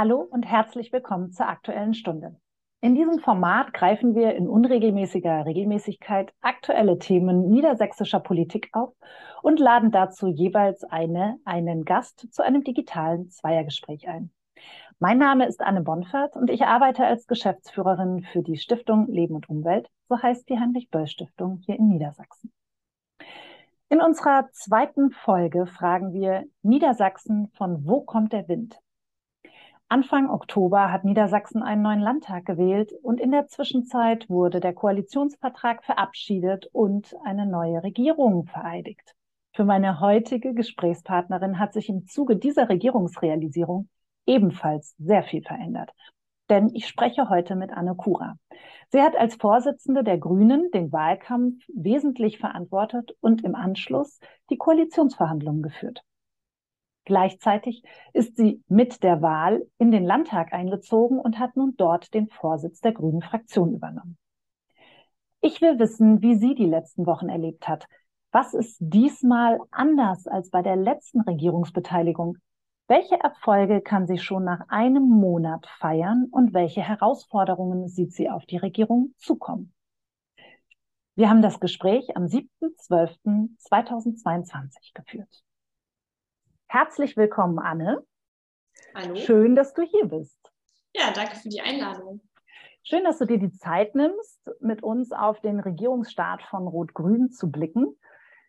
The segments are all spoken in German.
Hallo und herzlich willkommen zur Aktuellen Stunde. In diesem Format greifen wir in unregelmäßiger Regelmäßigkeit aktuelle Themen niedersächsischer Politik auf und laden dazu jeweils eine, einen Gast zu einem digitalen Zweiergespräch ein. Mein Name ist Anne Bonfert und ich arbeite als Geschäftsführerin für die Stiftung Leben und Umwelt, so heißt die Heinrich-Böll-Stiftung hier in Niedersachsen. In unserer zweiten Folge fragen wir Niedersachsen, von wo kommt der Wind? Anfang Oktober hat Niedersachsen einen neuen Landtag gewählt und in der Zwischenzeit wurde der Koalitionsvertrag verabschiedet und eine neue Regierung vereidigt. Für meine heutige Gesprächspartnerin hat sich im Zuge dieser Regierungsrealisierung ebenfalls sehr viel verändert. Denn ich spreche heute mit Anne Kura. Sie hat als Vorsitzende der Grünen den Wahlkampf wesentlich verantwortet und im Anschluss die Koalitionsverhandlungen geführt. Gleichzeitig ist sie mit der Wahl in den Landtag eingezogen und hat nun dort den Vorsitz der Grünen Fraktion übernommen. Ich will wissen, wie sie die letzten Wochen erlebt hat. Was ist diesmal anders als bei der letzten Regierungsbeteiligung? Welche Erfolge kann sie schon nach einem Monat feiern und welche Herausforderungen sieht sie auf die Regierung zukommen? Wir haben das Gespräch am 7.12.2022 geführt. Herzlich willkommen, Anne. Hallo. Schön, dass du hier bist. Ja, danke für die Einladung. Schön, dass du dir die Zeit nimmst, mit uns auf den Regierungsstaat von Rot-Grün zu blicken.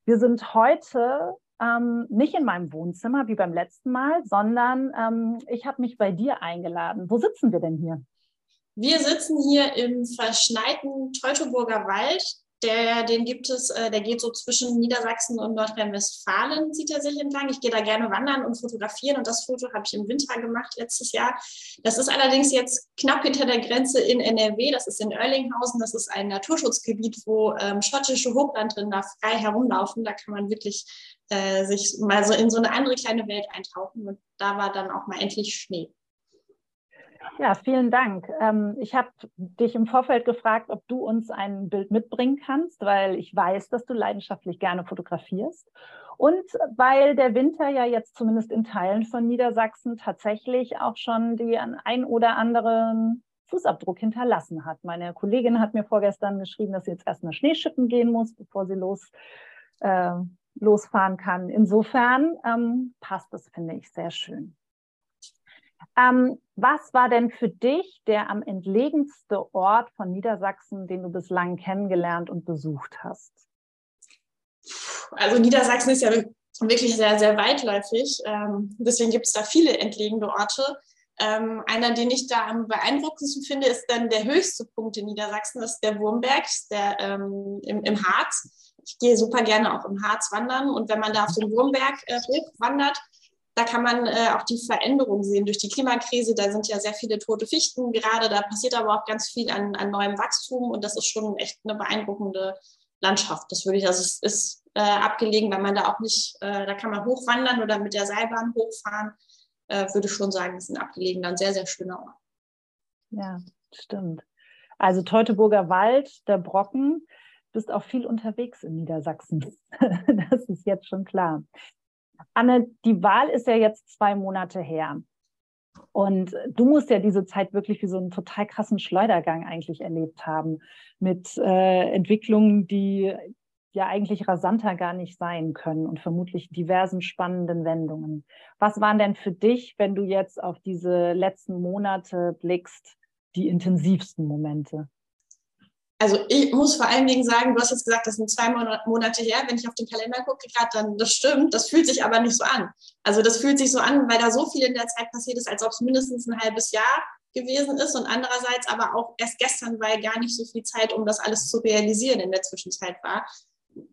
Wir sind heute ähm, nicht in meinem Wohnzimmer wie beim letzten Mal, sondern ähm, ich habe mich bei dir eingeladen. Wo sitzen wir denn hier? Wir sitzen hier im verschneiten Teutoburger Wald der, den gibt es, äh, der geht so zwischen Niedersachsen und Nordrhein-Westfalen, zieht er sich entlang. Ich gehe da gerne wandern und fotografieren und das Foto habe ich im Winter gemacht letztes Jahr. Das ist allerdings jetzt knapp hinter der Grenze in NRW, das ist in Oerlinghausen, das ist ein Naturschutzgebiet, wo ähm, schottische Hochlandrinder frei herumlaufen. Da kann man wirklich äh, sich mal so in so eine andere kleine Welt eintauchen und da war dann auch mal endlich Schnee. Ja, vielen Dank. Ähm, ich habe dich im Vorfeld gefragt, ob du uns ein Bild mitbringen kannst, weil ich weiß, dass du leidenschaftlich gerne fotografierst. Und weil der Winter ja jetzt zumindest in Teilen von Niedersachsen tatsächlich auch schon den ein oder anderen Fußabdruck hinterlassen hat. Meine Kollegin hat mir vorgestern geschrieben, dass sie jetzt erst mal Schneeschippen gehen muss, bevor sie los, äh, losfahren kann. Insofern ähm, passt das, finde ich, sehr schön. Ähm, was war denn für dich der am entlegenste Ort von Niedersachsen, den du bislang kennengelernt und besucht hast? Also Niedersachsen ist ja wirklich sehr, sehr weitläufig. Ähm, deswegen gibt es da viele entlegene Orte. Ähm, einer, den ich da am beeindruckendsten finde, ist dann der höchste Punkt in Niedersachsen, das ist der Wurmberg, der ähm, im, im Harz. Ich gehe super gerne auch im Harz wandern und wenn man da auf den Wurmberg äh, hochwandert, da kann man äh, auch die Veränderung sehen durch die Klimakrise. Da sind ja sehr viele tote Fichten gerade. Da passiert aber auch ganz viel an, an neuem Wachstum und das ist schon echt eine beeindruckende Landschaft. Das würde ich, also es ist äh, abgelegen, weil man da auch nicht, äh, da kann man hochwandern oder mit der Seilbahn hochfahren. Äh, würde schon sagen, es ist ein abgelegener, ein sehr, sehr schöner Ort. Ja, stimmt. Also Teutoburger Wald, der Brocken, bist auch viel unterwegs in Niedersachsen. das ist jetzt schon klar. Anne, die Wahl ist ja jetzt zwei Monate her. Und du musst ja diese Zeit wirklich wie so einen total krassen Schleudergang eigentlich erlebt haben mit äh, Entwicklungen, die ja eigentlich rasanter gar nicht sein können und vermutlich diversen spannenden Wendungen. Was waren denn für dich, wenn du jetzt auf diese letzten Monate blickst, die intensivsten Momente? Also ich muss vor allen Dingen sagen, du hast jetzt gesagt, das sind zwei Monate her. Wenn ich auf den Kalender gucke, gerade dann, das stimmt, das fühlt sich aber nicht so an. Also das fühlt sich so an, weil da so viel in der Zeit passiert ist, als ob es mindestens ein halbes Jahr gewesen ist und andererseits aber auch erst gestern, weil gar nicht so viel Zeit, um das alles zu realisieren in der Zwischenzeit war.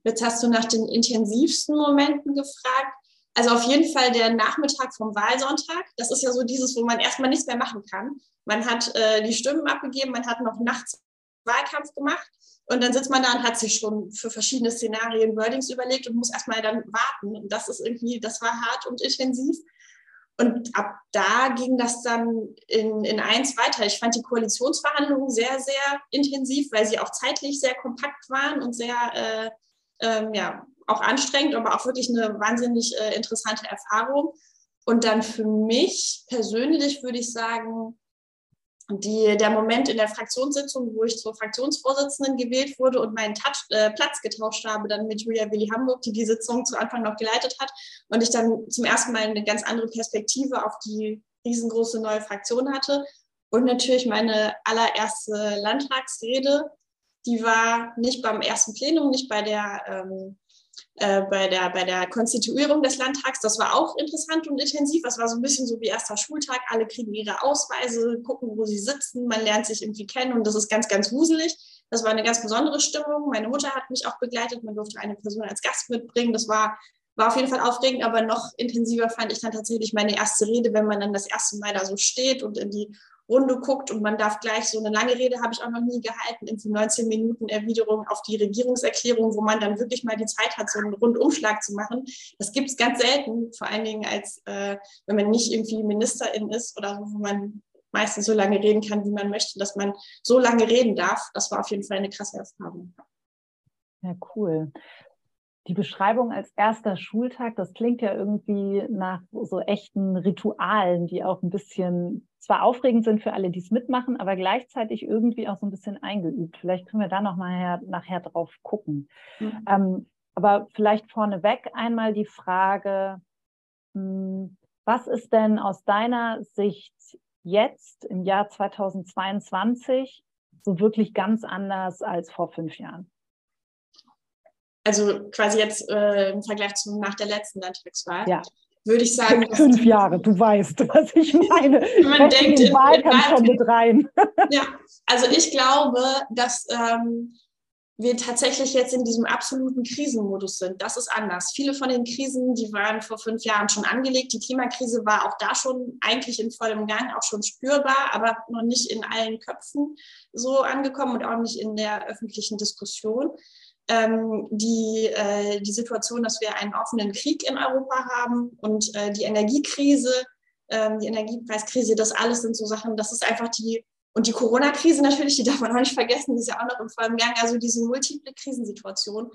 Jetzt hast du nach den intensivsten Momenten gefragt. Also auf jeden Fall der Nachmittag vom Wahlsonntag. Das ist ja so dieses, wo man erstmal nichts mehr machen kann. Man hat äh, die Stimmen abgegeben, man hat noch nachts Wahlkampf gemacht. Und dann sitzt man da und hat sich schon für verschiedene Szenarien Wordings überlegt und muss erstmal dann warten. Und das ist irgendwie, das war hart und intensiv. Und ab da ging das dann in, in eins weiter. Ich fand die Koalitionsverhandlungen sehr, sehr intensiv, weil sie auch zeitlich sehr kompakt waren und sehr, äh, ähm, ja, auch anstrengend, aber auch wirklich eine wahnsinnig äh, interessante Erfahrung. Und dann für mich persönlich würde ich sagen, die, der Moment in der Fraktionssitzung, wo ich zur Fraktionsvorsitzenden gewählt wurde und meinen Touch, äh, Platz getauscht habe, dann mit Julia Willi Hamburg, die die Sitzung zu Anfang noch geleitet hat und ich dann zum ersten Mal eine ganz andere Perspektive auf die riesengroße neue Fraktion hatte. Und natürlich meine allererste Landtagsrede, die war nicht beim ersten Plenum, nicht bei der ähm, äh, bei, der, bei der Konstituierung des Landtags. Das war auch interessant und intensiv. Das war so ein bisschen so wie erster Schultag. Alle kriegen ihre Ausweise, gucken, wo sie sitzen. Man lernt sich irgendwie kennen und das ist ganz, ganz wuselig. Das war eine ganz besondere Stimmung. Meine Mutter hat mich auch begleitet. Man durfte eine Person als Gast mitbringen. Das war, war auf jeden Fall aufregend, aber noch intensiver fand ich dann tatsächlich meine erste Rede, wenn man dann das erste Mal da so steht und in die Runde guckt und man darf gleich so eine lange Rede habe ich auch noch nie gehalten, in 19 Minuten Erwiderung auf die Regierungserklärung, wo man dann wirklich mal die Zeit hat, so einen Rundumschlag zu machen. Das gibt es ganz selten, vor allen Dingen als äh, wenn man nicht irgendwie Ministerin ist oder wo man meistens so lange reden kann, wie man möchte, dass man so lange reden darf. Das war auf jeden Fall eine krasse Erfahrung. Ja, cool die Beschreibung als erster Schultag, das klingt ja irgendwie nach so echten Ritualen, die auch ein bisschen zwar aufregend sind für alle, die es mitmachen, aber gleichzeitig irgendwie auch so ein bisschen eingeübt. Vielleicht können wir da noch mal nachher drauf gucken. Mhm. Ähm, aber vielleicht vorneweg einmal die Frage, hm, was ist denn aus deiner Sicht jetzt im Jahr 2022 so wirklich ganz anders als vor fünf Jahren? Also quasi jetzt äh, im Vergleich zu nach der letzten Landtagswahl, ja. würde ich sagen. Fünf Jahre, du weißt, was ich meine. Man denkt den Wahlkampf schon mit rein. ja, also ich glaube, dass ähm, wir tatsächlich jetzt in diesem absoluten Krisenmodus sind. Das ist anders. Viele von den Krisen, die waren vor fünf Jahren schon angelegt. Die Klimakrise war auch da schon eigentlich in vollem Gang, auch schon spürbar, aber noch nicht in allen Köpfen so angekommen und auch nicht in der öffentlichen Diskussion ähm, die, äh, die Situation, dass wir einen offenen Krieg in Europa haben und äh, die Energiekrise, ähm, die Energiepreiskrise, das alles sind so Sachen, das ist einfach die, und die Corona-Krise natürlich, die darf man auch nicht vergessen, die ist ja auch noch im vollen Gang, also diese multiple Krisensituation,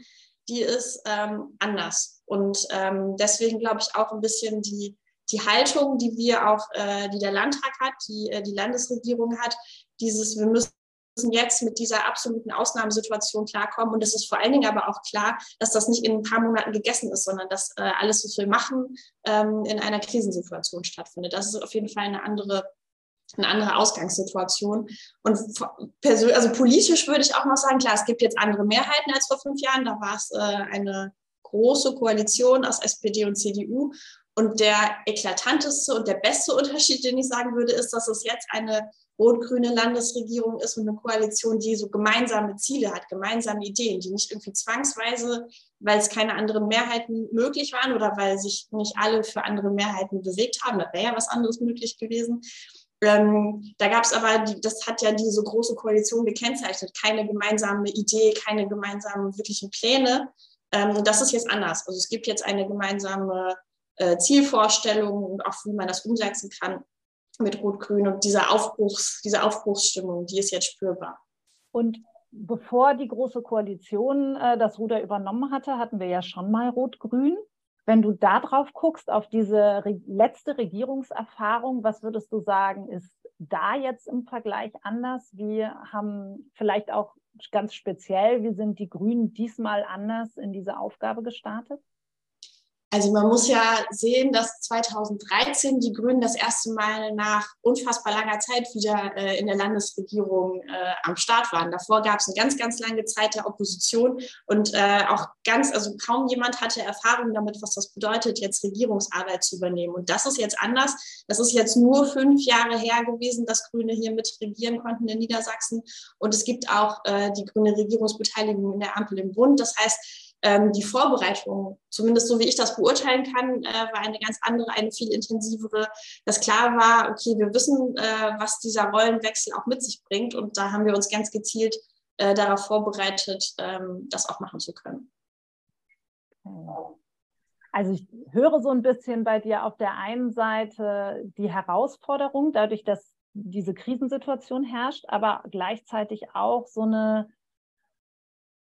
die ist ähm, anders. Und ähm, deswegen glaube ich auch ein bisschen die, die Haltung, die wir auch, äh, die der Landtag hat, die äh, die Landesregierung hat, dieses, wir müssen müssen jetzt mit dieser absoluten Ausnahmesituation klarkommen. Und es ist vor allen Dingen aber auch klar, dass das nicht in ein paar Monaten gegessen ist, sondern dass äh, alles, was wir machen, ähm, in einer Krisensituation stattfindet. Das ist auf jeden Fall eine andere eine andere Ausgangssituation. Und also politisch würde ich auch noch sagen, klar, es gibt jetzt andere Mehrheiten als vor fünf Jahren. Da war es äh, eine große Koalition aus SPD und CDU. Und der eklatanteste und der beste Unterschied, den ich sagen würde, ist, dass es jetzt eine rot-grüne Landesregierung ist und eine Koalition, die so gemeinsame Ziele hat, gemeinsame Ideen, die nicht irgendwie zwangsweise, weil es keine anderen Mehrheiten möglich waren oder weil sich nicht alle für andere Mehrheiten bewegt haben, da wäre ja was anderes möglich gewesen. Ähm, da gab es aber, die, das hat ja diese große Koalition gekennzeichnet, keine gemeinsame Idee, keine gemeinsamen wirklichen Pläne. Ähm, und das ist jetzt anders. Also es gibt jetzt eine gemeinsame äh, Zielvorstellung und auch wie man das umsetzen kann mit Rot-Grün und dieser Aufbruchs, diese Aufbruchsstimmung, die ist jetzt spürbar. Und bevor die Große Koalition äh, das Ruder übernommen hatte, hatten wir ja schon mal Rot-Grün. Wenn du da drauf guckst, auf diese re letzte Regierungserfahrung, was würdest du sagen, ist da jetzt im Vergleich anders? Wir haben vielleicht auch ganz speziell, wie sind die Grünen diesmal anders in diese Aufgabe gestartet? Also man muss ja sehen, dass 2013 die Grünen das erste Mal nach unfassbar langer Zeit wieder äh, in der Landesregierung äh, am Start waren. Davor gab es eine ganz, ganz lange Zeit der Opposition und äh, auch ganz, also kaum jemand hatte Erfahrung damit, was das bedeutet, jetzt Regierungsarbeit zu übernehmen. Und das ist jetzt anders. Das ist jetzt nur fünf Jahre her gewesen, dass Grüne hier mit regieren konnten in Niedersachsen. Und es gibt auch äh, die grüne Regierungsbeteiligung in der Ampel im Bund. Das heißt, ähm, die Vorbereitung, zumindest so wie ich das beurteilen kann, äh, war eine ganz andere, eine viel intensivere, dass klar war, okay, wir wissen, äh, was dieser Rollenwechsel auch mit sich bringt und da haben wir uns ganz gezielt äh, darauf vorbereitet, ähm, das auch machen zu können. Also ich höre so ein bisschen bei dir auf der einen Seite die Herausforderung, dadurch, dass diese Krisensituation herrscht, aber gleichzeitig auch so eine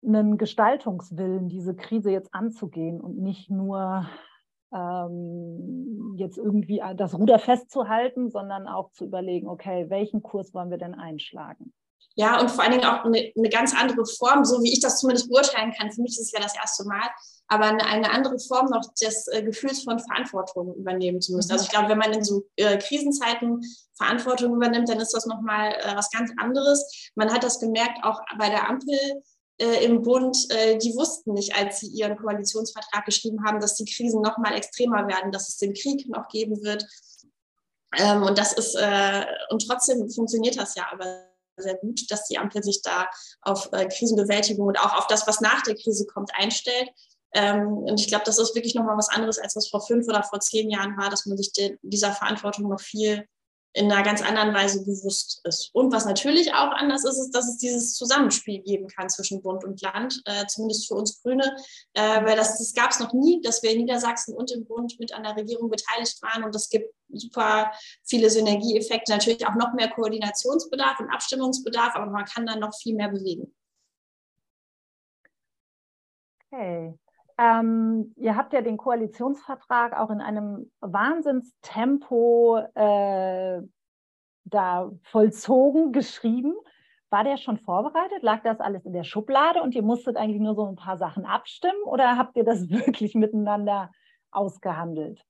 einen Gestaltungswillen, diese Krise jetzt anzugehen und nicht nur ähm, jetzt irgendwie das Ruder festzuhalten, sondern auch zu überlegen, okay, welchen Kurs wollen wir denn einschlagen? Ja, und vor allen Dingen auch eine, eine ganz andere Form, so wie ich das zumindest beurteilen kann. Für mich ist es ja das erste Mal, aber eine, eine andere Form noch des äh, Gefühls von Verantwortung übernehmen zu müssen. Also ich glaube, wenn man in so äh, Krisenzeiten Verantwortung übernimmt, dann ist das nochmal äh, was ganz anderes. Man hat das gemerkt, auch bei der Ampel äh, im Bund, äh, die wussten nicht, als sie ihren Koalitionsvertrag geschrieben haben, dass die Krisen noch mal extremer werden, dass es den Krieg noch geben wird. Ähm, und das ist, äh, und trotzdem funktioniert das ja aber sehr gut, dass die Ampel sich da auf äh, Krisenbewältigung und auch auf das, was nach der Krise kommt, einstellt. Ähm, und ich glaube, das ist wirklich nochmal was anderes, als was vor fünf oder vor zehn Jahren war, dass man sich de dieser Verantwortung noch viel in einer ganz anderen Weise bewusst ist. Und was natürlich auch anders ist, ist, dass es dieses Zusammenspiel geben kann zwischen Bund und Land, äh, zumindest für uns Grüne, äh, weil das, das gab es noch nie, dass wir in Niedersachsen und im Bund mit an der Regierung beteiligt waren und es gibt super viele Synergieeffekte, natürlich auch noch mehr Koordinationsbedarf und Abstimmungsbedarf, aber man kann dann noch viel mehr bewegen. Okay. Ähm, ihr habt ja den Koalitionsvertrag auch in einem Wahnsinnstempo äh, da vollzogen, geschrieben. War der schon vorbereitet? Lag das alles in der Schublade und ihr musstet eigentlich nur so ein paar Sachen abstimmen oder habt ihr das wirklich miteinander ausgehandelt?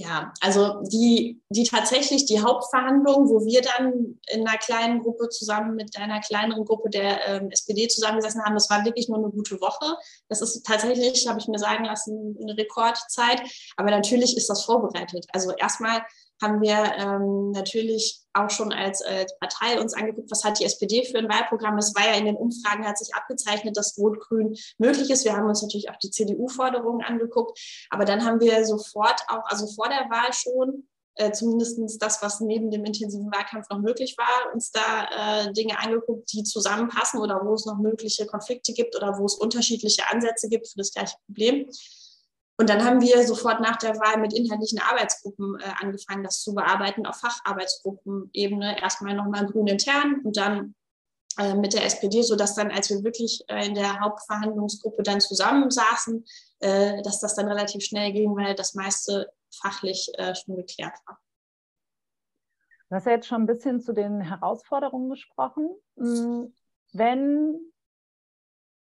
Ja, also die, die tatsächlich die Hauptverhandlungen, wo wir dann in einer kleinen Gruppe zusammen mit einer kleineren Gruppe der ähm, SPD zusammengesessen haben, das war wirklich nur eine gute Woche. Das ist tatsächlich, habe ich mir sagen lassen, eine Rekordzeit. Aber natürlich ist das vorbereitet. Also erstmal haben wir ähm, natürlich auch schon als, als Partei uns angeguckt, was hat die SPD für ein Wahlprogramm. Es war ja in den Umfragen, hat sich abgezeichnet, dass Rot-Grün möglich ist. Wir haben uns natürlich auch die CDU-Forderungen angeguckt. Aber dann haben wir sofort auch, also vor der Wahl schon, äh, zumindest das, was neben dem intensiven Wahlkampf noch möglich war, uns da äh, Dinge angeguckt, die zusammenpassen oder wo es noch mögliche Konflikte gibt oder wo es unterschiedliche Ansätze gibt für das gleiche Problem. Und dann haben wir sofort nach der Wahl mit inhaltlichen Arbeitsgruppen äh, angefangen, das zu bearbeiten auf Facharbeitsgruppenebene. Erstmal nochmal grün intern und dann äh, mit der SPD, sodass dann, als wir wirklich äh, in der Hauptverhandlungsgruppe dann zusammensaßen, äh, dass das dann relativ schnell ging, weil das meiste fachlich äh, schon geklärt war. Du hast ja jetzt schon ein bisschen zu den Herausforderungen gesprochen. Hm, wenn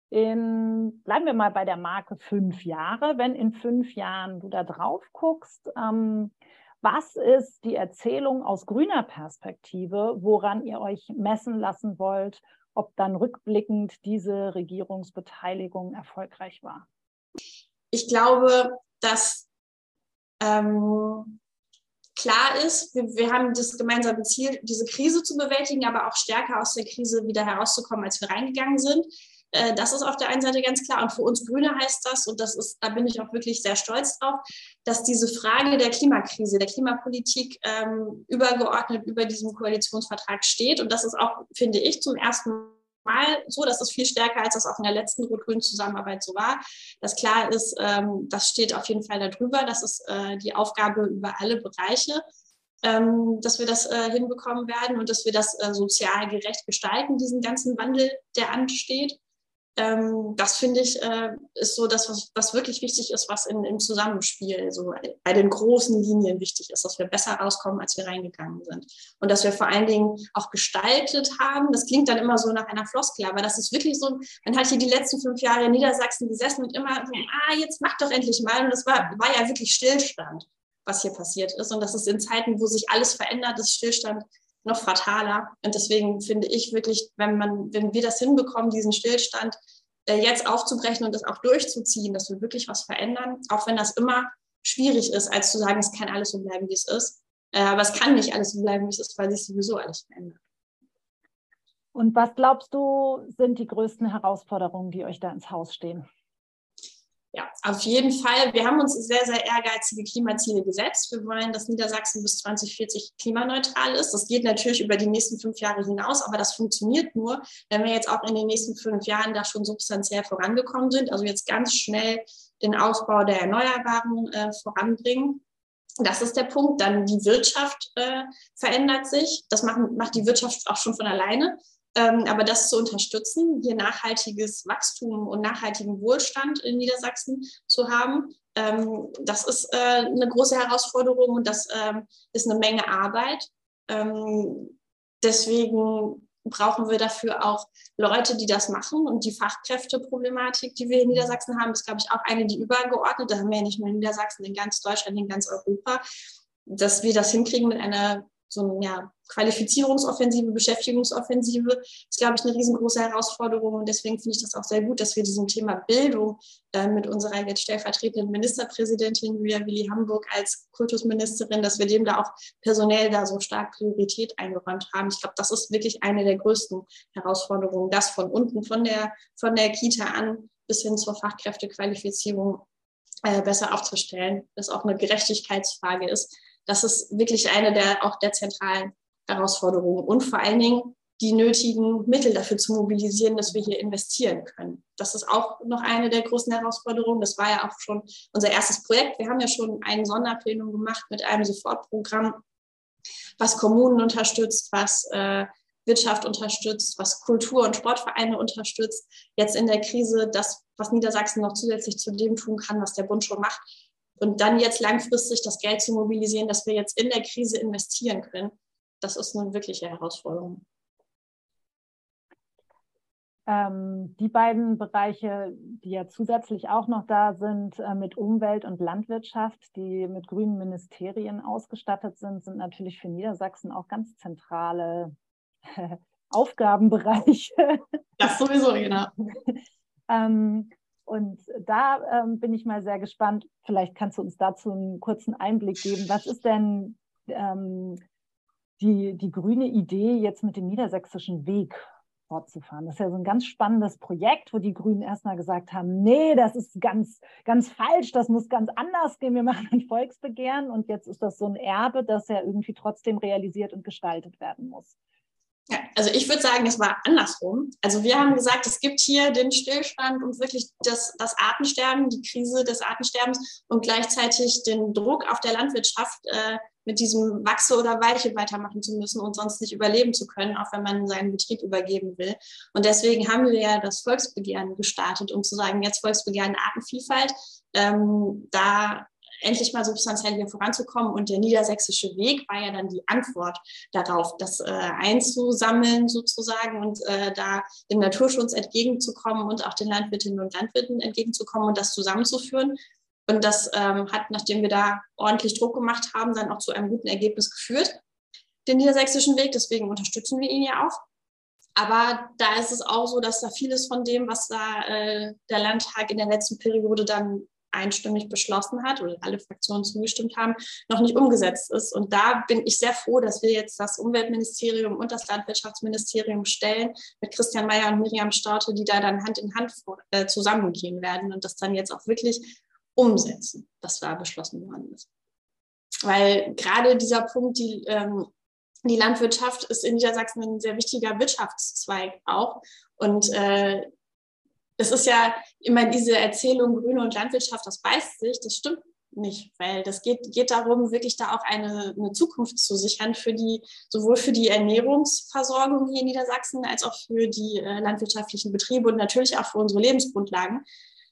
in, bleiben wir mal bei der Marke fünf Jahre, wenn in fünf Jahren du da drauf guckst, ähm, was ist die Erzählung aus grüner Perspektive, woran ihr euch messen lassen wollt, ob dann rückblickend diese Regierungsbeteiligung erfolgreich war? Ich glaube, dass ähm, klar ist, wir, wir, haben das gemeinsame Ziel, diese Krise zu bewältigen, aber auch stärker aus der Krise wieder herauszukommen, als wir reingegangen sind. Äh, das ist auf der einen Seite ganz klar. Und für uns Grüne heißt das, und das ist, da bin ich auch wirklich sehr stolz drauf, dass diese Frage der Klimakrise, der Klimapolitik ähm, übergeordnet über diesem Koalitionsvertrag steht. Und das ist auch, finde ich, zum ersten Mal so, das viel stärker als das auch in der letzten rot-grünen Zusammenarbeit so war. Das klar ist, ähm, das steht auf jeden Fall darüber. Das ist äh, die Aufgabe über alle Bereiche. Ähm, dass wir das äh, hinbekommen werden und dass wir das äh, sozial gerecht gestalten, diesen ganzen Wandel, der ansteht ähm, das finde ich, äh, ist so das, was, was, wirklich wichtig ist, was in, im Zusammenspiel so bei den großen Linien wichtig ist, dass wir besser rauskommen, als wir reingegangen sind. Und dass wir vor allen Dingen auch gestaltet haben. Das klingt dann immer so nach einer Floskel, aber das ist wirklich so, man hat hier die letzten fünf Jahre in Niedersachsen gesessen und immer so, ah, jetzt mach doch endlich mal. Und das war, war ja wirklich Stillstand, was hier passiert ist. Und das ist in Zeiten, wo sich alles verändert, ist Stillstand noch fataler. Und deswegen finde ich wirklich, wenn man, wenn wir das hinbekommen, diesen Stillstand äh, jetzt aufzubrechen und das auch durchzuziehen, dass wir wirklich was verändern, auch wenn das immer schwierig ist, als zu sagen, es kann alles so bleiben, wie es ist. Äh, aber es kann nicht alles so bleiben, wie es ist, weil sich sowieso alles verändert. Und was glaubst du, sind die größten Herausforderungen, die euch da ins Haus stehen? Ja, auf jeden Fall. Wir haben uns sehr, sehr ehrgeizige Klimaziele gesetzt. Wir wollen, dass Niedersachsen bis 2040 klimaneutral ist. Das geht natürlich über die nächsten fünf Jahre hinaus, aber das funktioniert nur, wenn wir jetzt auch in den nächsten fünf Jahren da schon substanziell vorangekommen sind. Also jetzt ganz schnell den Ausbau der Erneuerbaren äh, voranbringen. Das ist der Punkt. Dann die Wirtschaft äh, verändert sich. Das macht, macht die Wirtschaft auch schon von alleine. Ähm, aber das zu unterstützen, hier nachhaltiges Wachstum und nachhaltigen Wohlstand in Niedersachsen zu haben, Ähm, das ist äh, eine große Herausforderung und das ähm, ist eine Menge Arbeit. Deswegen brauchen wir dafür auch Leute, die das machen. Und die Fachkräfteproblematik, die wir in Niedersachsen haben, ist, glaube ich, auch eine, die übergeordnet. Da haben wir ja nicht nur in Niedersachsen, in ganz Deutschland, in ganz Europa, dass wir das hinkriegen mit einer so eine ja, Qualifizierungsoffensive, Beschäftigungsoffensive ist, glaube ich, eine riesengroße Herausforderung. Und deswegen finde ich das auch sehr gut, dass wir diesem Thema Bildung äh, mit unserer jetzt stellvertretenden Ministerpräsidentin Julia Willi Hamburg als Kultusministerin, dass wir dem da auch personell da so stark Priorität eingeräumt haben. Ich glaube, das ist wirklich eine der größten Herausforderungen, das von unten, von der, von der Kita an bis hin zur Fachkräftequalifizierung äh, besser aufzustellen, das auch eine Gerechtigkeitsfrage ist das ist wirklich eine der auch der zentralen Herausforderungen und vor allen Dingen die nötigen Mittel dafür zu mobilisieren, dass wir hier investieren können. Das ist auch noch eine der großen Herausforderungen. Das war ja auch schon unser erstes Projekt. Wir haben ja schon ein Sonderplenum gemacht mit einem Sofortprogramm, was Kommunen unterstützt, was äh, Wirtschaft unterstützt, was Kultur- und Sportvereine unterstützt. Jetzt in der Krise das, was Niedersachsen noch zusätzlich zu dem tun kann, was der Bund schon macht, und dann jetzt langfristig das Geld zu mobilisieren, dass wir jetzt in der Krise investieren können, das ist eine wirkliche Herausforderung. Ähm, die beiden Bereiche, die ja zusätzlich auch noch da sind, äh, mit Umwelt und Landwirtschaft, die mit grünen Ministerien ausgestattet sind, sind natürlich für Niedersachsen auch ganz zentrale Aufgabenbereiche. Das sowieso, genau. ähm, und da ähm, bin ich mal sehr gespannt. Vielleicht kannst du uns dazu einen kurzen Einblick geben. Was ist denn ähm, die, die grüne Idee, jetzt mit dem niedersächsischen Weg fortzufahren? Das ist ja so ein ganz spannendes Projekt, wo die Grünen erstmal gesagt haben, nee, das ist ganz, ganz falsch, das muss ganz anders gehen. Wir machen ein Volksbegehren und jetzt ist das so ein Erbe, das ja irgendwie trotzdem realisiert und gestaltet werden muss. Ja, also ich würde sagen, es war andersrum. Also wir haben gesagt, es gibt hier den Stillstand und wirklich das, das Artensterben, die Krise des Artensterbens und gleichzeitig den Druck auf der Landwirtschaft, äh, mit diesem Wachse oder Weiche weitermachen zu müssen und sonst nicht überleben zu können, auch wenn man seinen Betrieb übergeben will. Und deswegen haben wir ja das Volksbegehren gestartet, um zu sagen, jetzt Volksbegehren Artenvielfalt. Ähm, da endlich mal substanziell hier voranzukommen. Und der niedersächsische Weg war ja dann die Antwort darauf, das äh, einzusammeln sozusagen und äh, da dem Naturschutz entgegenzukommen und auch den Landwirtinnen und Landwirten entgegenzukommen und das zusammenzuführen. Und das ähm, hat, nachdem wir da ordentlich Druck gemacht haben, dann auch zu einem guten Ergebnis geführt, den niedersächsischen Weg. Deswegen unterstützen wir ihn ja auch. Aber da ist es auch so, dass da vieles von dem, was da äh, der Landtag in der letzten Periode dann einstimmig beschlossen hat oder alle Fraktionen zugestimmt haben, noch nicht umgesetzt ist. Und da bin ich sehr froh, dass wir jetzt das Umweltministerium und das Landwirtschaftsministerium stellen mit Christian Mayer und Miriam Staute, die da dann Hand in Hand äh, zusammengehen werden und das dann jetzt auch wirklich umsetzen, was da beschlossen worden ist. Weil gerade dieser Punkt, die, ähm, die Landwirtschaft ist in Niedersachsen ein sehr wichtiger Wirtschaftszweig auch. Und äh, das ist ja immer diese Erzählung Grüne und Landwirtschaft, das beißt sich, das stimmt nicht, weil das geht, geht darum, wirklich da auch eine, eine Zukunft zu sichern für die, sowohl für die Ernährungsversorgung hier in Niedersachsen als auch für die äh, landwirtschaftlichen Betriebe und natürlich auch für unsere Lebensgrundlagen.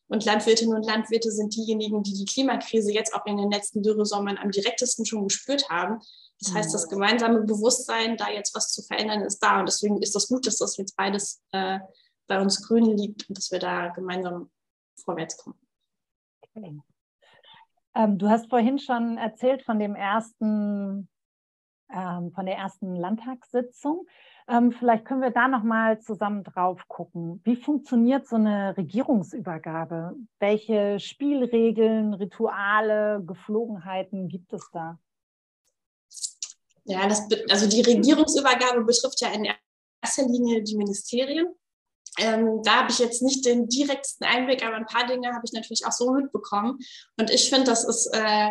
Und Landwirtinnen und Landwirte sind diejenigen, die die Klimakrise jetzt auch in den letzten Dürresommern am direktesten schon gespürt haben. Das heißt, das gemeinsame Bewusstsein, da jetzt was zu verändern, ist da. Und deswegen ist das gut, dass das jetzt beides äh, bei uns Grünen liegt und dass wir da gemeinsam vorwärts kommen. Okay. Ähm, du hast vorhin schon erzählt von dem ersten, ähm, von der ersten Landtagssitzung. Ähm, vielleicht können wir da noch mal zusammen drauf gucken. Wie funktioniert so eine Regierungsübergabe? Welche Spielregeln, Rituale, Geflogenheiten gibt es da? Ja, das, also die Regierungsübergabe betrifft ja in erster Linie die Ministerien. Ähm, da habe ich jetzt nicht den direktesten Einblick, aber ein paar Dinge habe ich natürlich auch so mitbekommen. Und ich finde, das ist, äh,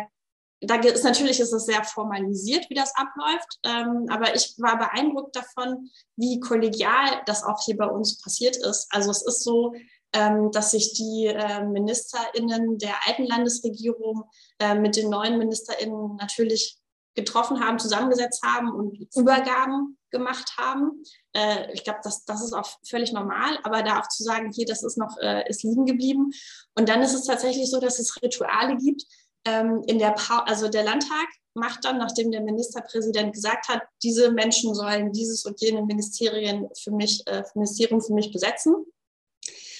da ist natürlich ist es sehr formalisiert, wie das abläuft. Ähm, aber ich war beeindruckt davon, wie kollegial das auch hier bei uns passiert ist. Also es ist so, ähm, dass sich die äh, MinisterInnen der alten Landesregierung äh, mit den neuen MinisterInnen natürlich getroffen haben, zusammengesetzt haben und Übergaben gemacht haben. Äh, ich glaube, das, das ist auch völlig normal, aber da auch zu sagen, hier, das ist noch, äh, ist liegen geblieben. Und dann ist es tatsächlich so, dass es Rituale gibt. Ähm, in der pa also der Landtag macht dann, nachdem der Ministerpräsident gesagt hat, diese Menschen sollen dieses und jene Ministerien für mich, äh, Ministerium für mich besetzen,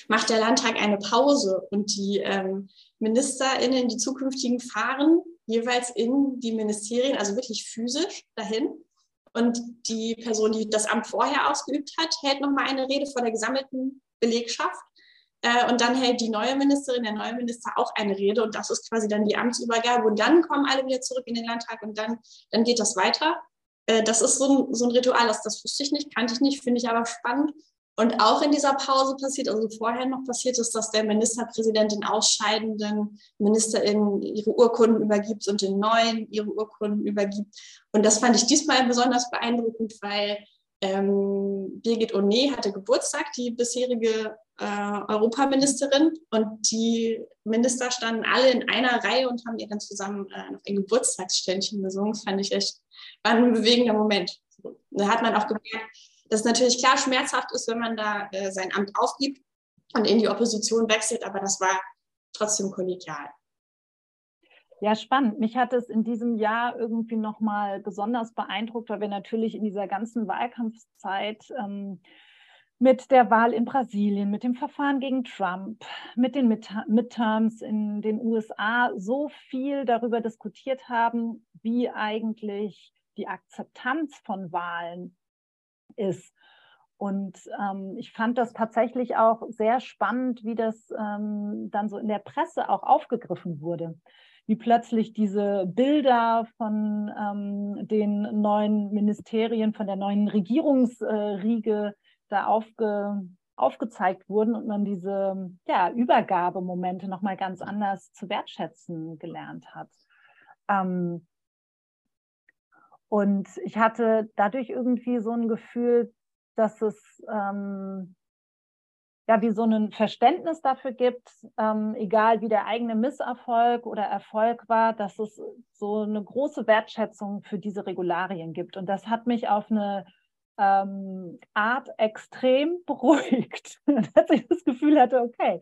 macht der Landtag eine Pause und die ähm, MinisterInnen, die zukünftigen, fahren jeweils in die Ministerien, also wirklich physisch dahin. Und die Person, die das Amt vorher ausgeübt hat, hält nochmal eine Rede vor der gesammelten Belegschaft. Äh, und dann hält die neue Ministerin, der neue Minister auch eine Rede. Und das ist quasi dann die Amtsübergabe. Und dann kommen alle wieder zurück in den Landtag und dann, dann geht das weiter. Äh, das ist so ein, so ein Ritual, das, das wusste ich nicht, kannte ich nicht, finde ich aber spannend. Und auch in dieser Pause passiert, also vorher noch passiert ist, dass der Ministerpräsident den ausscheidenden MinisterInnen ihre Urkunden übergibt und den neuen ihre Urkunden übergibt. Und das fand ich diesmal besonders beeindruckend, weil ähm, Birgit Oné hatte Geburtstag, die bisherige äh, Europaministerin. Und die Minister standen alle in einer Reihe und haben ihr dann zusammen äh, noch ein Geburtstagsständchen gesungen. Das fand ich echt, war ein bewegender Moment. Da hat man auch gemerkt, dass natürlich klar schmerzhaft ist, wenn man da äh, sein Amt aufgibt und in die Opposition wechselt, aber das war trotzdem kollegial. Ja, spannend. Mich hat es in diesem Jahr irgendwie nochmal besonders beeindruckt, weil wir natürlich in dieser ganzen Wahlkampfzeit ähm, mit der Wahl in Brasilien, mit dem Verfahren gegen Trump, mit den Midterms in den USA so viel darüber diskutiert haben, wie eigentlich die Akzeptanz von Wahlen ist. Und ähm, ich fand das tatsächlich auch sehr spannend, wie das ähm, dann so in der Presse auch aufgegriffen wurde. Wie plötzlich diese Bilder von ähm, den neuen Ministerien, von der neuen Regierungsriege da aufge, aufgezeigt wurden und man diese ja, Übergabemomente nochmal ganz anders zu wertschätzen gelernt hat. Ähm, und ich hatte dadurch irgendwie so ein Gefühl, dass es ähm, ja wie so ein Verständnis dafür gibt, ähm, egal wie der eigene Misserfolg oder Erfolg war, dass es so eine große Wertschätzung für diese Regularien gibt. Und das hat mich auf eine ähm, Art extrem beruhigt, dass ich das Gefühl hatte, okay,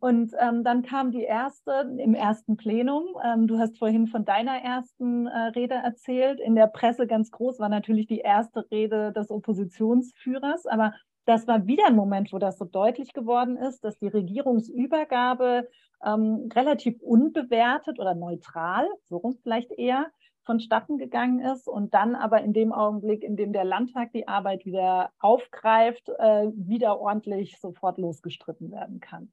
und ähm, dann kam die erste im ersten Plenum. Ähm, du hast vorhin von deiner ersten äh, Rede erzählt. In der Presse ganz groß war natürlich die erste Rede des Oppositionsführers. Aber das war wieder ein Moment, wo das so deutlich geworden ist, dass die Regierungsübergabe ähm, relativ unbewertet oder neutral, so rum vielleicht eher, vonstatten gegangen ist und dann aber in dem Augenblick, in dem der Landtag die Arbeit wieder aufgreift, äh, wieder ordentlich sofort losgestritten werden kann.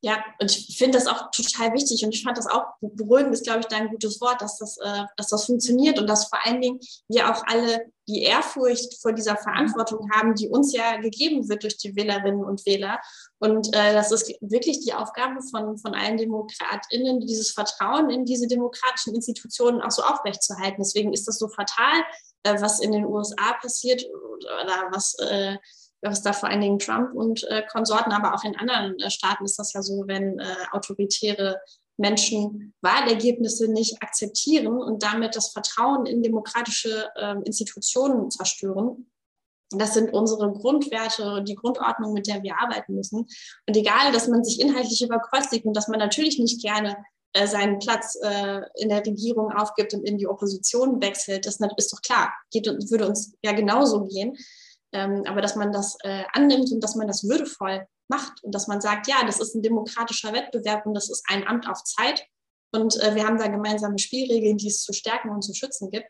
Ja, und ich finde das auch total wichtig und ich fand das auch beruhigend, ist, glaube ich, da ein gutes Wort, dass das, äh, dass das funktioniert und dass vor allen Dingen wir auch alle die Ehrfurcht vor dieser Verantwortung haben, die uns ja gegeben wird durch die Wählerinnen und Wähler. Und äh, das ist wirklich die Aufgabe von, von allen DemokratInnen, dieses Vertrauen in diese demokratischen Institutionen auch so aufrechtzuerhalten. Deswegen ist das so fatal, äh, was in den USA passiert oder was äh, was da vor allen Dingen Trump und äh, Konsorten, aber auch in anderen äh, Staaten ist das ja so, wenn äh, autoritäre Menschen Wahlergebnisse nicht akzeptieren und damit das Vertrauen in demokratische ähm, Institutionen zerstören. Das sind unsere Grundwerte, die Grundordnung, mit der wir arbeiten müssen. Und egal, dass man sich inhaltlich überkreuzt und dass man natürlich nicht gerne äh, seinen Platz äh, in der Regierung aufgibt und in die Opposition wechselt, das ist doch klar, geht, würde uns ja genauso gehen. Ähm, aber dass man das äh, annimmt und dass man das würdevoll macht und dass man sagt, ja, das ist ein demokratischer Wettbewerb und das ist ein Amt auf Zeit und äh, wir haben da gemeinsame Spielregeln, die es zu stärken und zu schützen gibt.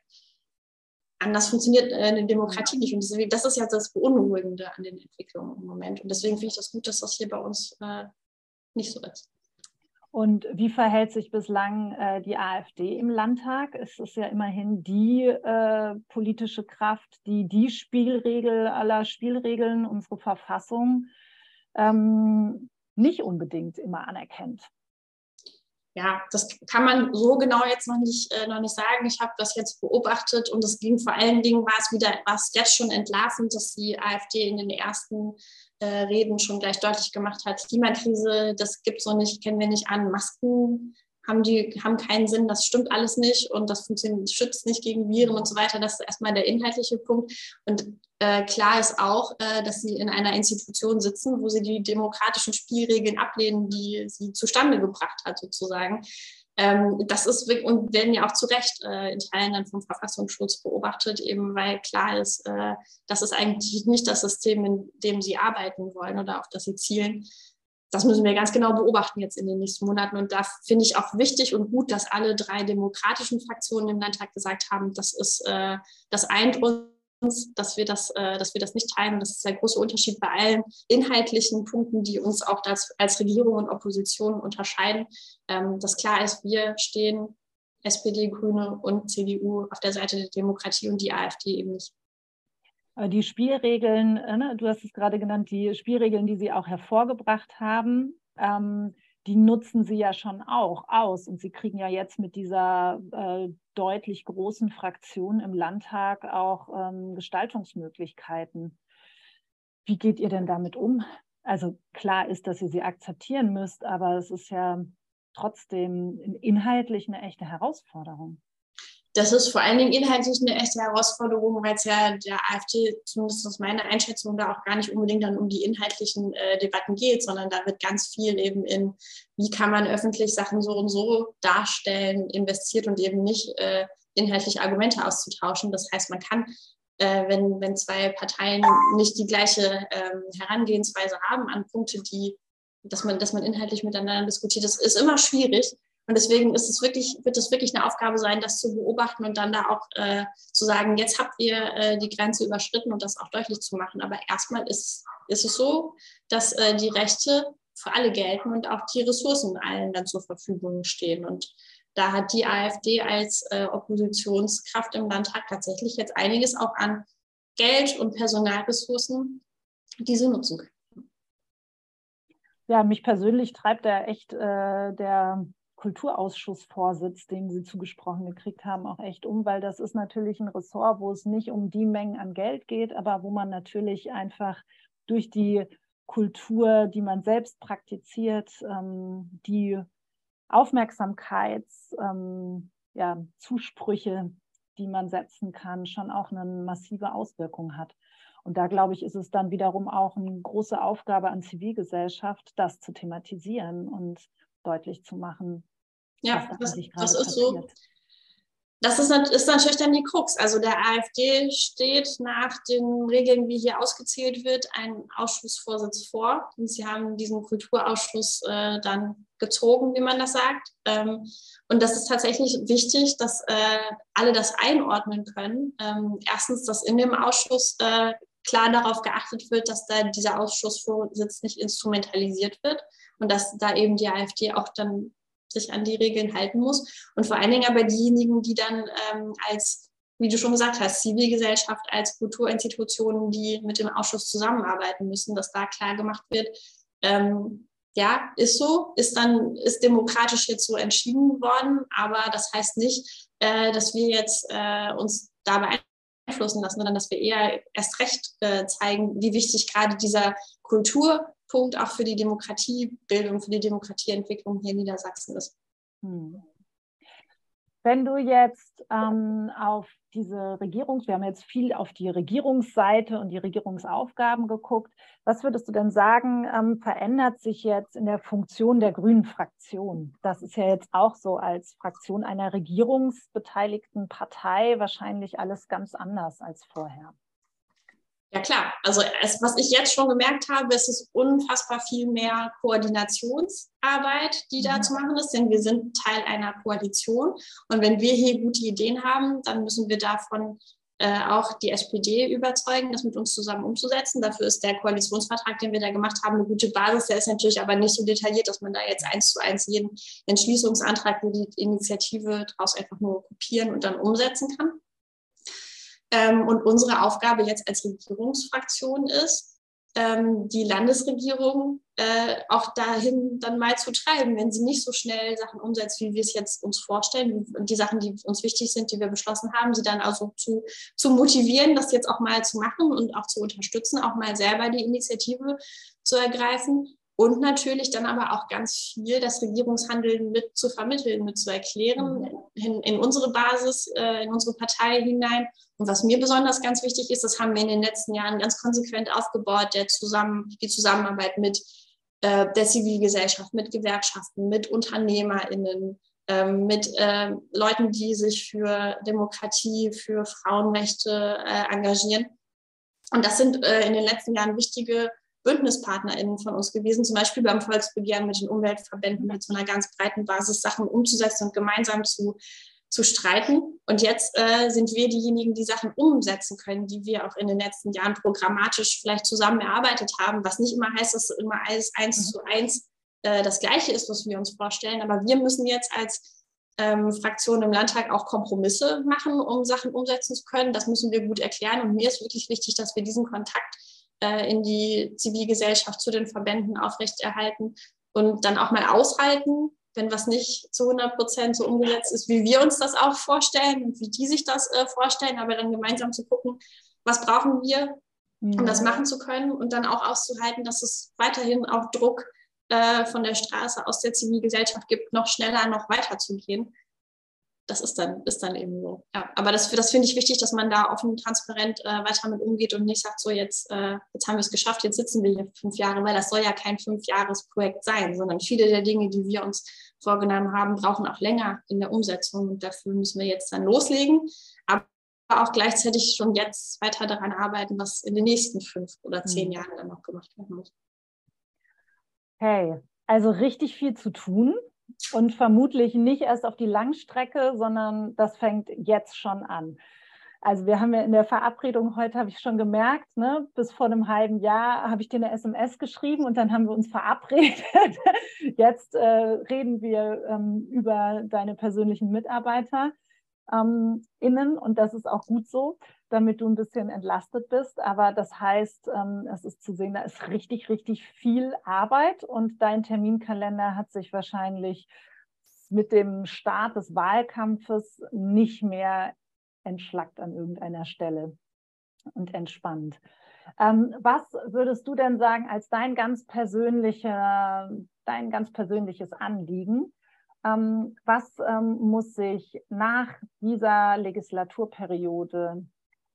Anders funktioniert äh, eine Demokratie nicht und deswegen, das ist ja das Beunruhigende an den Entwicklungen im Moment und deswegen finde ich das gut, dass das hier bei uns äh, nicht so ist. Und wie verhält sich bislang äh, die AfD im Landtag? Es ist ja immerhin die äh, politische Kraft, die die Spielregel aller Spielregeln, unsere Verfassung, ähm, nicht unbedingt immer anerkennt. Ja, das kann man so genau jetzt noch nicht, äh, noch nicht sagen. Ich habe das jetzt beobachtet und es ging vor allen Dingen, war es wieder, war es jetzt schon entlarvend, dass die AfD in den ersten äh, Reden schon gleich deutlich gemacht hat, Klimakrise, das gibt so nicht, kennen wir nicht an, Masken haben die, haben keinen Sinn, das stimmt alles nicht und das funktioniert, schützt nicht gegen Viren und so weiter. Das ist erstmal der inhaltliche Punkt. Und äh, klar ist auch, äh, dass sie in einer Institution sitzen, wo sie die demokratischen Spielregeln ablehnen, die sie zustande gebracht hat, sozusagen. Ähm, das ist und werden ja auch zu Recht äh, in Teilen dann vom Verfassungsschutz beobachtet, eben weil klar ist, äh, das ist eigentlich nicht das System, in dem sie arbeiten wollen oder auf das sie zielen das müssen wir ganz genau beobachten jetzt in den nächsten Monaten. Und da finde ich auch wichtig und gut, dass alle drei demokratischen Fraktionen im Landtag gesagt haben, das ist, äh, das eint uns, dass wir das, äh, dass wir das nicht teilen. Und das ist der große Unterschied bei allen inhaltlichen Punkten, die uns auch das, als Regierung und Opposition unterscheiden. Ähm, dass klar ist, wir stehen SPD, Grüne und CDU auf der Seite der Demokratie und die AfD eben nicht. Äh, die Spielregeln, äh, ne, du hast es gerade genannt, die Spielregeln, die Sie auch hervorgebracht haben, ähm, die nutzen Sie ja schon auch aus. Und Sie kriegen ja jetzt mit dieser äh, deutlich großen Fraktion im Landtag auch ähm, Gestaltungsmöglichkeiten. Wie geht ihr denn damit um? Also klar ist, dass ihr sie akzeptieren müsst, aber es ist ja trotzdem inhaltlich eine echte Herausforderung das ist vor allen Dingen inhaltlich eine echte Herausforderung, weil es ja der AfD, zumindest aus meiner Einschätzung, da auch gar nicht unbedingt dann um die inhaltlichen äh, Debatten geht, sondern da wird ganz viel eben in, wie kann man öffentlich Sachen so und so darstellen, investiert und eben nicht äh, inhaltliche Argumente auszutauschen. Das heißt, man kann, äh, wenn, wenn zwei Parteien nicht die gleiche ähm, Herangehensweise haben an Punkte, die, dass man, dass man inhaltlich miteinander diskutiert, das ist immer schwierig. Und deswegen ist es wirklich, wird es wirklich eine Aufgabe sein, das zu beobachten und dann da auch äh, zu sagen, jetzt habt ihr äh, die Grenze überschritten und das auch deutlich zu machen. Aber erstmal ist, ist es so, dass äh, die Rechte für alle gelten und auch die Ressourcen allen dann zur Verfügung stehen. Und da hat die AfD als äh, Oppositionskraft im Landtag tatsächlich jetzt einiges auch an Geld und Personalressourcen, die sie nutzen können. Ja, mich persönlich treibt da echt äh, der Kulturausschussvorsitz, den Sie zugesprochen gekriegt haben, auch echt um, weil das ist natürlich ein Ressort, wo es nicht um die Mengen an Geld geht, aber wo man natürlich einfach durch die Kultur, die man selbst praktiziert, ähm, die Aufmerksamkeits, ähm, ja, die man setzen kann, schon auch eine massive Auswirkung hat. Und da glaube ich, ist es dann wiederum auch eine große Aufgabe an Zivilgesellschaft, das zu thematisieren und deutlich zu machen. Ja, das, das ist so. Das ist, ist, natürlich dann die Krux. Also der AfD steht nach den Regeln, wie hier ausgezählt wird, ein Ausschussvorsitz vor. Und sie haben diesen Kulturausschuss äh, dann gezogen, wie man das sagt. Ähm, und das ist tatsächlich wichtig, dass äh, alle das einordnen können. Ähm, erstens, dass in dem Ausschuss äh, klar darauf geachtet wird, dass da dieser Ausschussvorsitz nicht instrumentalisiert wird und dass da eben die AfD auch dann sich an die Regeln halten muss. Und vor allen Dingen aber diejenigen, die dann ähm, als, wie du schon gesagt hast, Zivilgesellschaft, als Kulturinstitutionen, die mit dem Ausschuss zusammenarbeiten müssen, dass da klar gemacht wird, ähm, ja, ist so, ist dann, ist demokratisch jetzt so entschieden worden, aber das heißt nicht, äh, dass wir jetzt äh, uns da beeinflussen lassen, sondern dass wir eher erst recht äh, zeigen, wie wichtig gerade dieser Kultur Punkt auch für die Demokratiebildung, für die Demokratieentwicklung hier in Niedersachsen ist. Hm. Wenn du jetzt ähm, auf diese Regierung, wir haben jetzt viel auf die Regierungsseite und die Regierungsaufgaben geguckt. Was würdest du denn sagen, ähm, verändert sich jetzt in der Funktion der Grünen Fraktion? Das ist ja jetzt auch so als Fraktion einer regierungsbeteiligten Partei wahrscheinlich alles ganz anders als vorher. Ja klar, also es, was ich jetzt schon gemerkt habe, ist es unfassbar viel mehr Koordinationsarbeit, die da mhm. zu machen ist, denn wir sind Teil einer Koalition und wenn wir hier gute Ideen haben, dann müssen wir davon äh, auch die SPD überzeugen, das mit uns zusammen umzusetzen. Dafür ist der Koalitionsvertrag, den wir da gemacht haben, eine gute Basis. Der ist natürlich aber nicht so detailliert, dass man da jetzt eins zu eins jeden Entschließungsantrag, die Initiative daraus einfach nur kopieren und dann umsetzen kann. Ähm, und unsere Aufgabe jetzt als Regierungsfraktion ist, ähm, die Landesregierung äh, auch dahin dann mal zu treiben, wenn sie nicht so schnell Sachen umsetzt, wie wir es jetzt uns vorstellen. Und die Sachen, die uns wichtig sind, die wir beschlossen haben, sie dann also zu, zu motivieren, das jetzt auch mal zu machen und auch zu unterstützen, auch mal selber die Initiative zu ergreifen. Und natürlich dann aber auch ganz viel das Regierungshandeln mit zu vermitteln, mit zu erklären mhm. in, in, unsere Basis, äh, in unsere Partei hinein. Und was mir besonders ganz wichtig ist, das haben wir in den letzten Jahren ganz konsequent aufgebaut, der zusammen, die Zusammenarbeit mit äh, der Zivilgesellschaft, mit Gewerkschaften, mit UnternehmerInnen, ähm, mit äh, Leuten, die sich für Demokratie, für Frauenrechte äh, engagieren. Und das sind äh, in den letzten Jahren wichtige BündnispartnerInnen von uns gewesen, zum Beispiel beim Volksbegehren mit den Umweltverbänden mit so einer ganz breiten Basis Sachen umzusetzen und gemeinsam zu, zu streiten. Und jetzt äh, sind wir diejenigen, die Sachen umsetzen können, die wir auch in den letzten Jahren programmatisch vielleicht zusammen erarbeitet haben, was nicht immer heißt, dass immer alles eins mhm. zu eins äh, das Gleiche ist, was wir uns vorstellen. Aber wir müssen jetzt als ähm, Fraktionen im Landtag auch Kompromisse machen, um Sachen umsetzen zu können. Das müssen wir gut erklären. Und mir ist wirklich wichtig, dass wir diesen Kontakt äh, in die Zivilgesellschaft zu den Verbänden aufrechterhalten und dann auch mal aushalten, wenn was nicht zu 100 Prozent so umgesetzt ist, wie wir uns das auch vorstellen und wie die sich das äh, vorstellen, aber dann gemeinsam zu gucken, was brauchen wir, um das machen zu können und dann auch auszuhalten, dass es weiterhin auch Druck äh, von der Straße aus der Zivilgesellschaft gibt, noch schneller, noch weiter zu gehen das ist dann, ist dann eben so. Ja, aber das, das finde ich wichtig, dass man da offen und transparent äh, weiter mit umgeht und nicht sagt, so jetzt, äh, jetzt haben wir es geschafft, jetzt sitzen wir hier fünf Jahre, weil das soll ja kein Fünfjahresprojekt sein, sondern viele der Dinge, die wir uns vorgenommen haben, brauchen auch länger in der Umsetzung und dafür müssen wir jetzt dann loslegen, aber auch gleichzeitig schon jetzt weiter daran arbeiten, was in den nächsten fünf oder zehn mhm. Jahren dann noch gemacht werden muss. Hey, also richtig viel zu tun und vermutlich nicht erst auf die Langstrecke, sondern das fängt jetzt schon an. Also wir haben ja in der Verabredung heute, habe ich schon gemerkt, ne, bis vor einem halben Jahr habe ich dir eine SMS geschrieben und dann haben wir uns verabredet. Jetzt äh, reden wir ähm, über deine persönlichen Mitarbeiter ähm, innen und das ist auch gut so damit du ein bisschen entlastet bist. Aber das heißt, ähm, es ist zu sehen, da ist richtig, richtig viel Arbeit und dein Terminkalender hat sich wahrscheinlich mit dem Start des Wahlkampfes nicht mehr entschlackt an irgendeiner Stelle und entspannt. Ähm, was würdest du denn sagen als dein ganz persönlicher, dein ganz persönliches Anliegen? Ähm, was ähm, muss sich nach dieser Legislaturperiode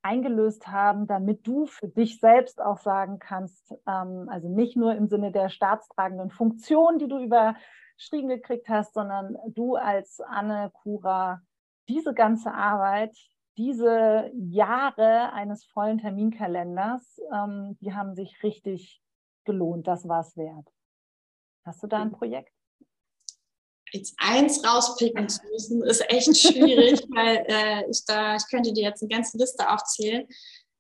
eingelöst haben, damit du für dich selbst auch sagen kannst, ähm, also nicht nur im Sinne der staatstragenden Funktion, die du überschrieben gekriegt hast, sondern du als Anne Kura diese ganze Arbeit, diese Jahre eines vollen Terminkalenders, die haben sich richtig gelohnt. Das war es wert. Hast du da ein Projekt? Jetzt eins rauspicken zu müssen, ist echt schwierig, weil äh, ich da, ich könnte dir jetzt eine ganze Liste aufzählen.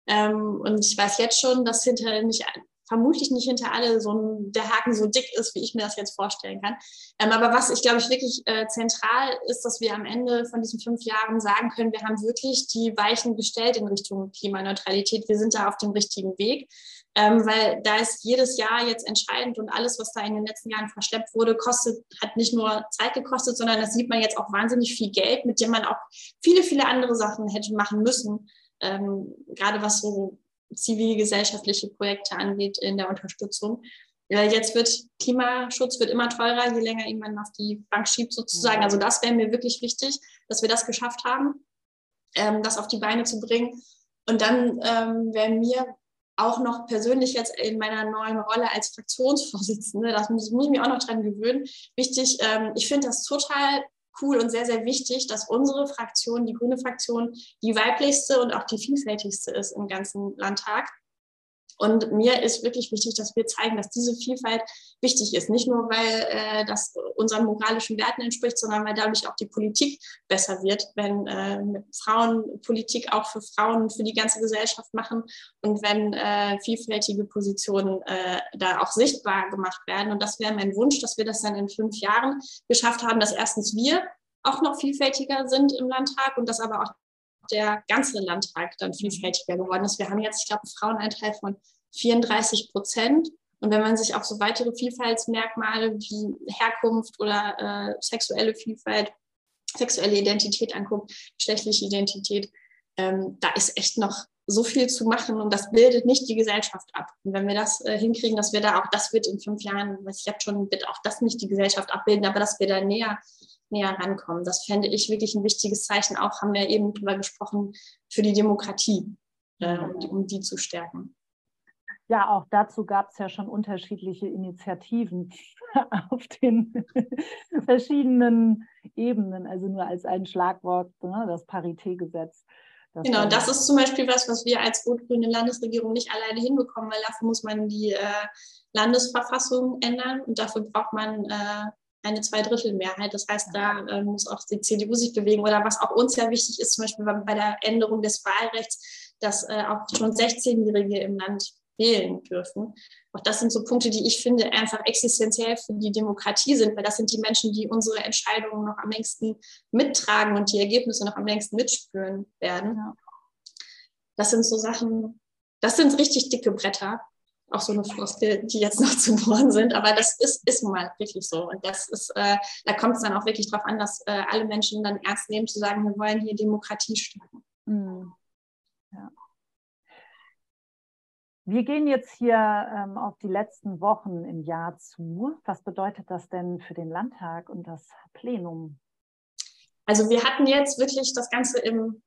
Ähm, und ich weiß jetzt schon, dass hinter nicht, vermutlich nicht hinter alle so ein, der Haken so dick ist, wie ich mir das jetzt vorstellen kann. Ähm, aber was ich glaube ich wirklich äh, zentral ist, dass wir am Ende von diesen fünf Jahren sagen können, wir haben wirklich die Weichen gestellt in Richtung Klimaneutralität. Wir sind da auf dem richtigen Weg ähm, weil da ist jedes Jahr jetzt entscheidend und alles, was da in den letzten Jahren verschleppt wurde, kostet, hat nicht nur Zeit gekostet, sondern das sieht man jetzt auch wahnsinnig viel Geld, mit dem man auch viele, viele andere Sachen hätte machen müssen, ähm, gerade was so zivilgesellschaftliche Projekte angeht in der Unterstützung. Ja, jetzt wird Klimaschutz wird immer teurer, je länger irgendwann auf die Bank schiebt sozusagen. Also das wäre mir wirklich wichtig, dass wir das geschafft haben, ähm, das auf die Beine zu bringen. Und dann ähm, wäre mir auch noch persönlich jetzt in meiner neuen Rolle als Fraktionsvorsitzende, das muss, muss ich mich auch noch dran gewöhnen, wichtig, ähm, ich finde das total cool und sehr, sehr wichtig, dass unsere Fraktion, die grüne Fraktion, die weiblichste und auch die vielfältigste ist im ganzen Landtag. Und mir ist wirklich wichtig, dass wir zeigen, dass diese Vielfalt wichtig ist. Nicht nur, weil äh, das unseren moralischen Werten entspricht, sondern weil dadurch auch die Politik besser wird, wenn äh, Frauen Politik auch für Frauen, für die ganze Gesellschaft machen und wenn äh, vielfältige Positionen äh, da auch sichtbar gemacht werden. Und das wäre mein Wunsch, dass wir das dann in fünf Jahren geschafft haben, dass erstens wir auch noch vielfältiger sind im Landtag und dass aber auch der ganze Landtag dann vielfältiger geworden ist. Wir haben jetzt, ich glaube, einen Frauenanteil von 34 Prozent. Und wenn man sich auch so weitere Vielfaltsmerkmale wie Herkunft oder äh, sexuelle Vielfalt, sexuelle Identität anguckt, geschlechtliche Identität, ähm, da ist echt noch so viel zu machen und das bildet nicht die Gesellschaft ab. Und wenn wir das äh, hinkriegen, dass wir da auch, das wird in fünf Jahren, weiß ich jetzt schon, wird auch das nicht die Gesellschaft abbilden, aber dass wir da näher, näher rankommen. Das fände ich wirklich ein wichtiges Zeichen. Auch haben wir eben drüber gesprochen, für die Demokratie, äh, um, um die zu stärken. Ja, auch dazu gab es ja schon unterschiedliche Initiativen auf den verschiedenen Ebenen, also nur als ein Schlagwort, ne, das Paritätgesetz. Das genau, das ist zum Beispiel was, was wir als rot-grüne Landesregierung nicht alleine hinbekommen, weil dafür muss man die äh, Landesverfassung ändern und dafür braucht man äh, eine Zweidrittelmehrheit. Das heißt, da äh, muss auch die CDU sich bewegen. Oder was auch uns ja wichtig ist, zum Beispiel bei der Änderung des Wahlrechts, dass äh, auch schon 16-Jährige im Land wählen dürfen. Auch das sind so Punkte, die ich finde einfach existenziell für die Demokratie sind, weil das sind die Menschen, die unsere Entscheidungen noch am längsten mittragen und die Ergebnisse noch am längsten mitspüren werden. Das sind so Sachen, das sind richtig dicke Bretter. Auch so eine Floskel, die jetzt noch zu bohren sind, aber das ist, ist nun mal wirklich so. Und das ist, äh, da kommt es dann auch wirklich darauf an, dass äh, alle Menschen dann ernst nehmen, zu sagen, wir wollen hier Demokratie stärken. Mhm. Ja. Wir gehen jetzt hier ähm, auf die letzten Wochen im Jahr zu. Was bedeutet das denn für den Landtag und das Plenum? Also wir hatten jetzt wirklich das Ganze im,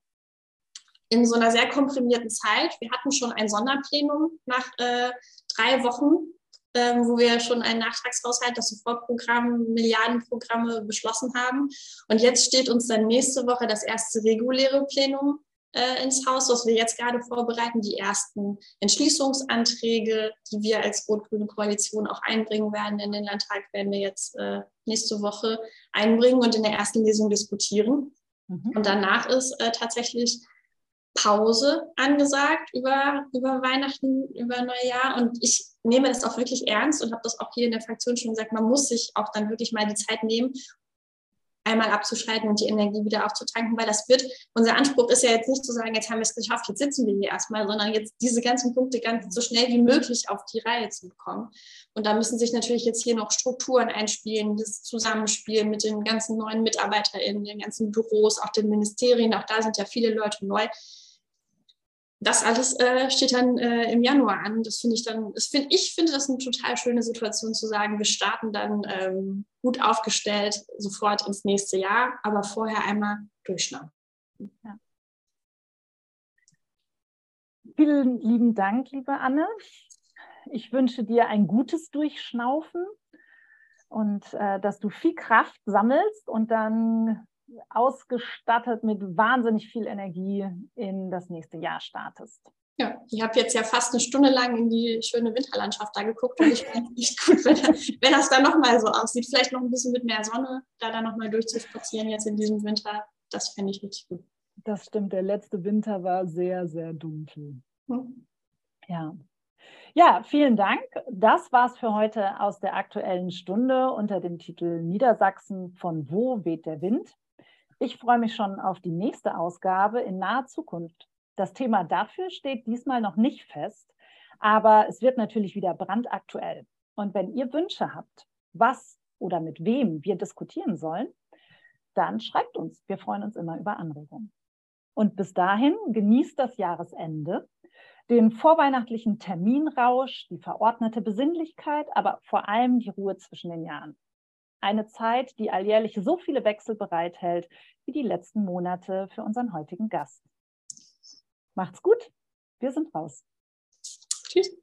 in so einer sehr komprimierten Zeit. Wir hatten schon ein Sonderplenum nach äh, drei Wochen, äh, wo wir schon einen Nachtragshaushalt, das Sofortprogramm, Milliardenprogramme beschlossen haben. Und jetzt steht uns dann nächste Woche das erste reguläre Plenum äh, ins Haus, was wir jetzt gerade vorbereiten, die ersten Entschließungsanträge, die wir als rot-grüne Koalition auch einbringen werden in den Landtag, werden wir jetzt äh, nächste Woche einbringen und in der ersten Lesung diskutieren. Mhm. Und danach ist äh, tatsächlich Pause angesagt über, über Weihnachten, über Neujahr. Und ich nehme das auch wirklich ernst und habe das auch hier in der Fraktion schon gesagt, man muss sich auch dann wirklich mal die Zeit nehmen, einmal abzuschalten und die Energie wieder aufzutanken, weil das wird, unser Anspruch ist ja jetzt nicht zu sagen, jetzt haben wir es geschafft, jetzt sitzen wir hier erstmal, sondern jetzt diese ganzen Punkte ganz so schnell wie möglich auf die Reihe zu bekommen. Und da müssen sich natürlich jetzt hier noch Strukturen einspielen, das Zusammenspiel mit den ganzen neuen MitarbeiterInnen, den ganzen Büros, auch den Ministerien, auch da sind ja viele Leute neu das alles äh, steht dann äh, im Januar an. Das finde ich dann, das find, ich finde das eine total schöne Situation zu sagen, wir starten dann ähm, gut aufgestellt sofort ins nächste Jahr, aber vorher einmal durchschnaufen. Ja. Vielen lieben Dank, liebe Anne. Ich wünsche dir ein gutes Durchschnaufen und äh, dass du viel Kraft sammelst und dann ausgestattet mit wahnsinnig viel Energie in das nächste Jahr startest. Ja, ich habe jetzt ja fast eine Stunde lang in die schöne Winterlandschaft da geguckt und ich finde es echt gut, wenn, wenn das dann nochmal so aussieht. Vielleicht noch ein bisschen mit mehr Sonne, da dann nochmal durchzuspazieren jetzt in diesem Winter. Das fände ich richtig gut. Das stimmt, der letzte Winter war sehr, sehr dunkel. Hm. Ja. Ja, vielen Dank. Das war's für heute aus der aktuellen Stunde unter dem Titel Niedersachsen von wo weht der Wind? Ich freue mich schon auf die nächste Ausgabe in naher Zukunft. Das Thema dafür steht diesmal noch nicht fest, aber es wird natürlich wieder brandaktuell. Und wenn ihr Wünsche habt, was oder mit wem wir diskutieren sollen, dann schreibt uns. Wir freuen uns immer über Anregungen. Und bis dahin genießt das Jahresende, den vorweihnachtlichen Terminrausch, die verordnete Besinnlichkeit, aber vor allem die Ruhe zwischen den Jahren. Eine Zeit, die alljährlich so viele Wechsel bereithält wie die letzten Monate für unseren heutigen Gast. Macht's gut. Wir sind raus. Tschüss.